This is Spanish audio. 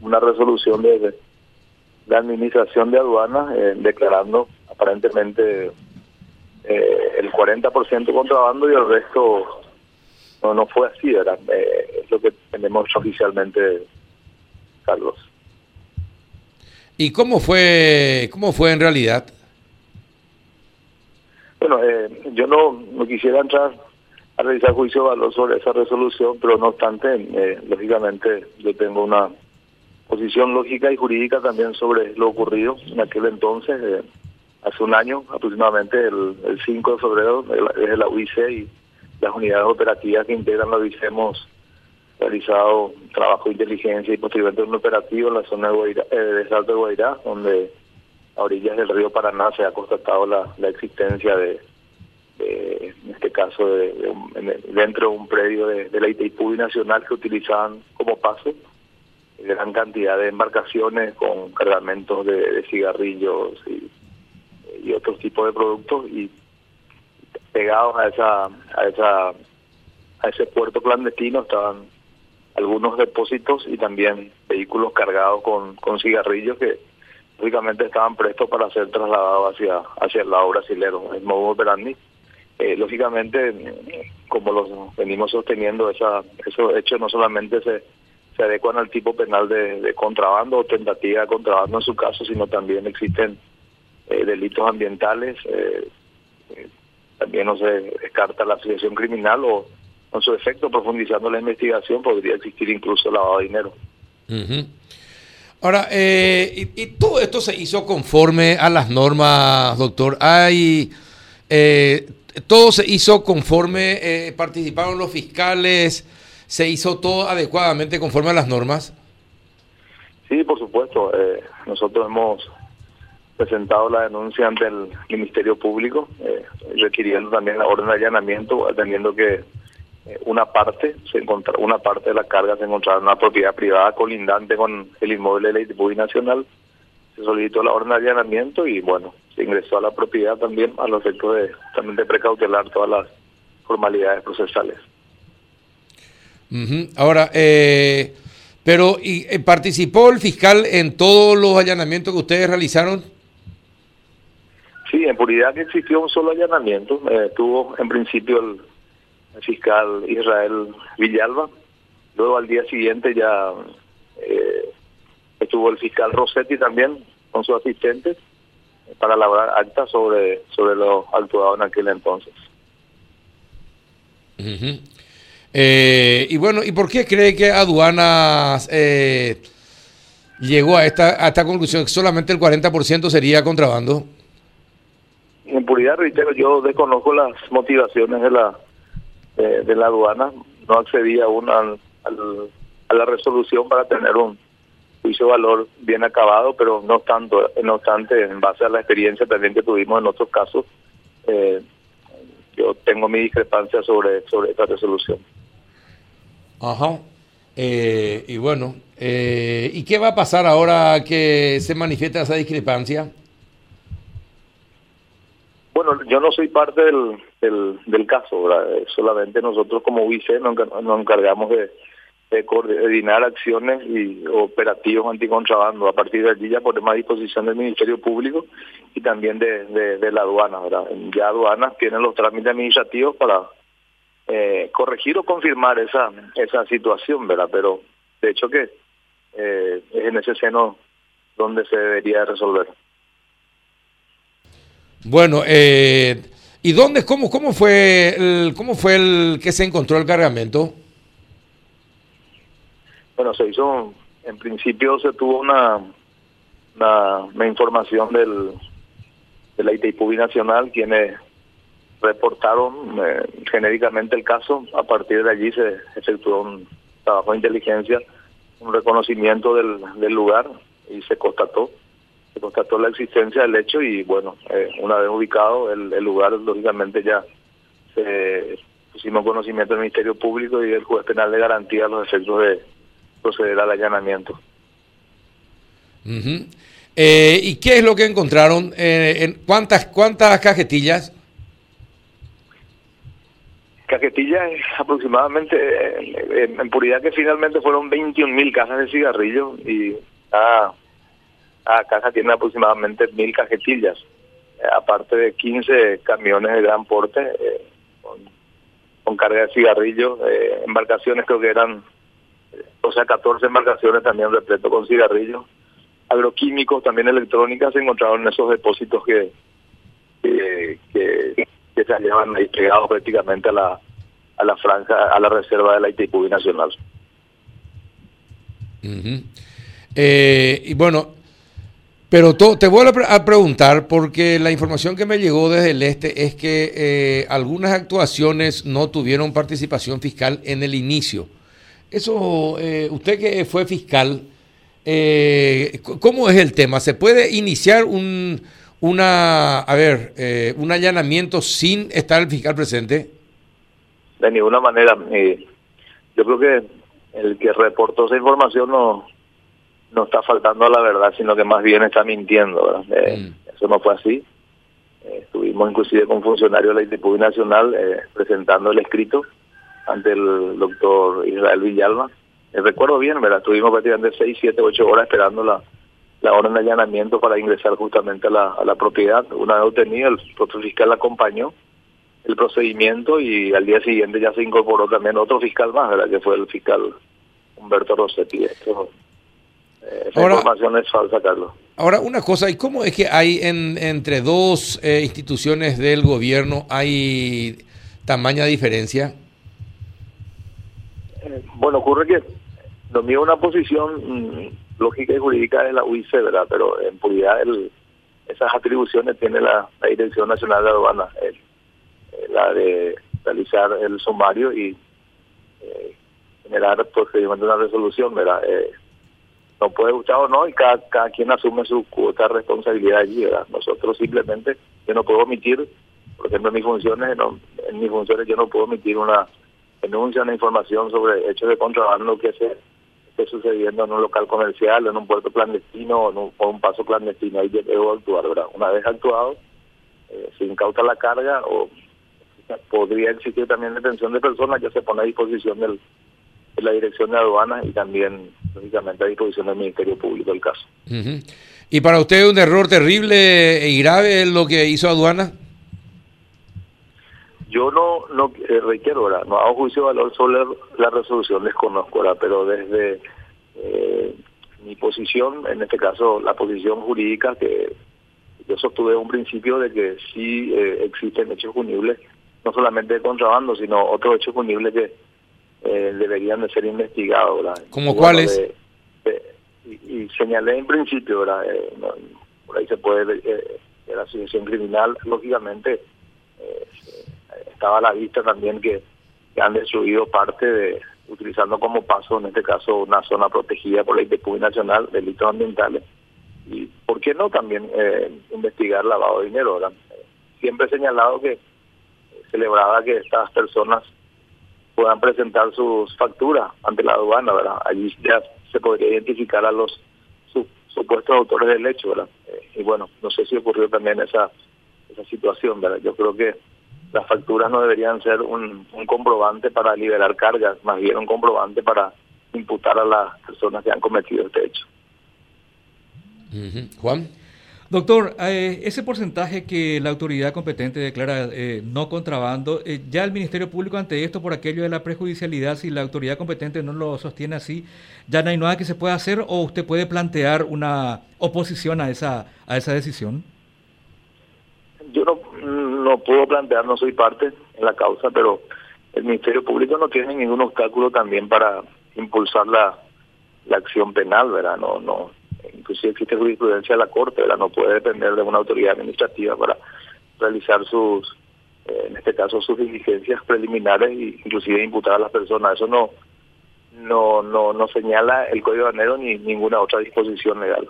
una resolución de, la administración de aduanas eh, declarando aparentemente eh, el 40% contrabando y el resto no no fue así, era eh, es lo que tenemos oficialmente, Carlos. ¿Y cómo fue, cómo fue en realidad? Bueno, eh, yo no, no quisiera entrar a realizar juicio de valor sobre esa resolución, pero no obstante, eh, lógicamente yo tengo una posición lógica y jurídica también sobre lo ocurrido en aquel entonces, eh, hace un año aproximadamente, el, el 5 de febrero, desde la UIC y las unidades operativas que integran la UIC hemos realizado trabajo de inteligencia y posteriormente un operativo en la zona de, Guairá, eh, de Salto de Guairá, donde a orillas del río Paraná se ha constatado la, la existencia de, de, en este caso, de, de dentro de un predio de, la ITIPUI nacional que utilizaban como paso gran cantidad de embarcaciones con cargamentos de, cigarrillos y, y otros tipos de productos y pegados a esa a esa a ese puerto clandestino estaban algunos depósitos y también vehículos cargados con, con cigarrillos que lógicamente estaban prestos para ser trasladados hacia hacia el lado brasilero, el modo operandi. Eh, lógicamente, como los venimos sosteniendo, esa, esos hechos no solamente se, se adecuan al tipo penal de, contrabando o tentativa de contrabando en su caso, sino también existen eh, delitos ambientales, eh, eh, también no se descarta la asociación criminal o con su efecto profundizando la investigación podría existir incluso lavado de dinero. Uh. Ahora, eh, y, y, todo esto se hizo conforme a las normas, doctor. Hay, eh, todo se hizo conforme participaron los fiscales, se hizo todo adecuadamente conforme a las normas. Sí, por supuesto. Eh, nosotros hemos presentado la denuncia ante el Ministerio Público, eh, requiriendo también la orden de allanamiento, atendiendo que una parte se encontra, una parte de la carga se encontraba en una propiedad privada colindante con el inmueble de la ITPUI Nacional. Se solicitó la orden de allanamiento y bueno, se ingresó a la propiedad también a los efectos de también de precautelar todas las formalidades procesales. Uh -huh. Ahora, eh, pero ¿y, eh, participó el fiscal en todos los allanamientos que ustedes realizaron? Sí, en puridad que existió un solo allanamiento. Eh, tuvo en principio el el fiscal Israel Villalba. Luego al día siguiente ya eh, estuvo el fiscal Rossetti también con su asistente para elaborar actas sobre, sobre lo actuado en aquel entonces. Uh -huh. Eh, y bueno, ¿y por qué cree que aduanas eh, llegó a esta, a esta conclusión que solamente el 40% sería contrabando? En puridad, reitero, yo desconozco las motivaciones de la de, de la aduana, no accedía aún al, al, a la resolución para tener un juicio de valor bien acabado, pero no tanto, no obstante, en base a la experiencia también que tuvimos en otros casos, eh, yo tengo mi discrepancia sobre, sobre esta resolución. Ajá. Eh, y bueno, eh, ¿y qué va a pasar ahora que se manifiesta esa discrepancia? Bueno, yo no soy parte del, del, del caso, ¿verdad? solamente nosotros como UIC nos, nos encargamos de, de, coordinar acciones y operativos anticontrabando. A partir de allí ya ponemos a disposición del Ministerio Público y también de, de, de la aduana. ¿verdad? Ya aduanas tienen los trámites administrativos para eh, corregir o confirmar esa esa situación, ¿verdad? Pero de hecho que eh, es en ese seno donde se debería resolver. Bueno, eh, ¿y dónde, cómo, cómo fue, el, cómo fue el que se encontró el cargamento? Bueno, se hizo, en principio se tuvo una, una, una información del, de la ITIPUBI Nacional, quienes reportaron eh, genéricamente el caso. A partir de allí se efectuó un trabajo de inteligencia, un reconocimiento del, del lugar y se constató se constató la existencia del hecho y bueno, eh, una vez ubicado el, el, lugar, lógicamente ya se pusimos conocimiento del Ministerio Público y del juez penal de garantía los efectos de proceder al allanamiento. Eh, ¿Y qué es lo que encontraron? Eh, en ¿cuántas, ¿Cuántas cajetillas? Cajetilla es aproximadamente, eh, en, puridad que finalmente fueron 21 mil cajas de cigarrillos y cada, caja tiene aproximadamente mil cajetillas, eh, aparte de 15 camiones de gran porte eh, con, carga de cigarrillos, embarcaciones creo que eran, o sea, 14 embarcaciones también repleto con cigarrillos, agroquímicos, también electrónicas, se encontraron en esos depósitos que hallaban ahí prácticamente a la, a la franja, a la reserva de la ITQ Nacional. Eh, y bueno, pero te vuelvo a preguntar porque la información que me llegó desde el este es que eh, algunas actuaciones no tuvieron participación fiscal en el inicio. Eso, eh, usted que fue fiscal, ¿cómo es el tema? ¿Se puede iniciar un, una, a ver, eh, un allanamiento sin estar el fiscal presente? De ninguna manera. Eh, yo creo que el que reportó esa información no, no está faltando a la verdad, sino que más bien está mintiendo. Eh, mm. Eso no fue así. estuvimos inclusive con funcionarios de la ITPU Nacional presentando el escrito ante el doctor Israel Villalba. recuerdo bien, ¿verdad? Estuvimos prácticamente 6, 7, 8 horas esperando la la orden de allanamiento para ingresar justamente a la, a la propiedad. Una vez obtenida, el propio fiscal acompañó el procedimiento y al día siguiente ya se incorporó también otro fiscal más, ¿verdad? que fue el fiscal Humberto Rossetti. Esto, eh, esa información es falsa, Carlos. Ahora, una cosa, ¿y cómo es que hay en, entre dos eh, instituciones del gobierno hay tamaña diferencia? Eh, bueno, ocurre que es una posición mm, lógica y jurídica de la UIC, ¿verdad? Pero en puridad el, esas atribuciones tiene la, Dirección Nacional de Aduanas, la de realizar el sumario y eh, generar procedimiento una resolución, ¿verdad? Eh, no puede gustar o no y cada, cada quien asume su cuota de responsabilidad allí, ¿verdad? Nosotros simplemente, yo no puedo omitir, por ejemplo, en mis funciones, en mis funciones yo no puedo omitir una denuncia, una información sobre hechos de contrabando que se sucediendo en un local comercial, en un puerto clandestino o en un, paso clandestino. Ahí debo actuar, ¿verdad? Una vez actuado, eh, se incauta la carga o podría existir también detención de personas, ya se pone a disposición de la Dirección de Aduanas y también, lógicamente, a disposición del Ministerio Público el caso. ¿Y para usted un error terrible y grave lo que hizo Aduana? Yo no, no eh, requiero, ¿verdad? no hago juicio de valor sobre la resolución, desconozco, ¿verdad? pero desde eh, mi posición, en este caso la posición jurídica, que yo sostuve un principio de que sí eh, existen hechos punibles, no solamente de contrabando, sino otros hechos punibles que deberían de ser investigados. ¿verdad? ¿Como cuáles? y, señalé en principio, ¿verdad? por ahí se puede ver la asociación criminal, lógicamente estaba a la vista también que, han destruido parte de, utilizando como paso, en este caso, una zona protegida por la ITPU Nacional, delitos ambientales. Y, ¿por qué no también eh, investigar lavado de dinero? Siempre he señalado que celebraba que estas personas puedan presentar sus facturas ante la aduana, ¿verdad? Allí ya se podría identificar a los supuestos autores del hecho, ¿verdad? Eh, y bueno, no sé si ocurrió también esa, esa situación, ¿verdad? Yo creo que las facturas no deberían ser un, comprobante para liberar cargas, más bien un comprobante para imputar a las personas que han cometido este hecho. Juan. Doctor, eh, ese porcentaje que la autoridad competente declara eh, no contrabando, eh, ya el Ministerio Público ante esto, por aquello de la prejudicialidad, si la autoridad competente no lo sostiene así, ya no hay nada que se pueda hacer o usted puede plantear una oposición a esa, a esa decisión? Yo no, no puedo plantear, no soy parte en la causa, pero el Ministerio Público no tiene ningún obstáculo también para impulsar la, la acción penal, ¿verdad? No, no, inclusive existe jurisprudencia de la Corte, ¿verdad? No puede depender de una autoridad administrativa para realizar sus, eh, en este caso, sus diligencias preliminares e inclusive imputar a las personas. Eso no, no, no, no señala el Código de Enero ni ninguna otra disposición legal.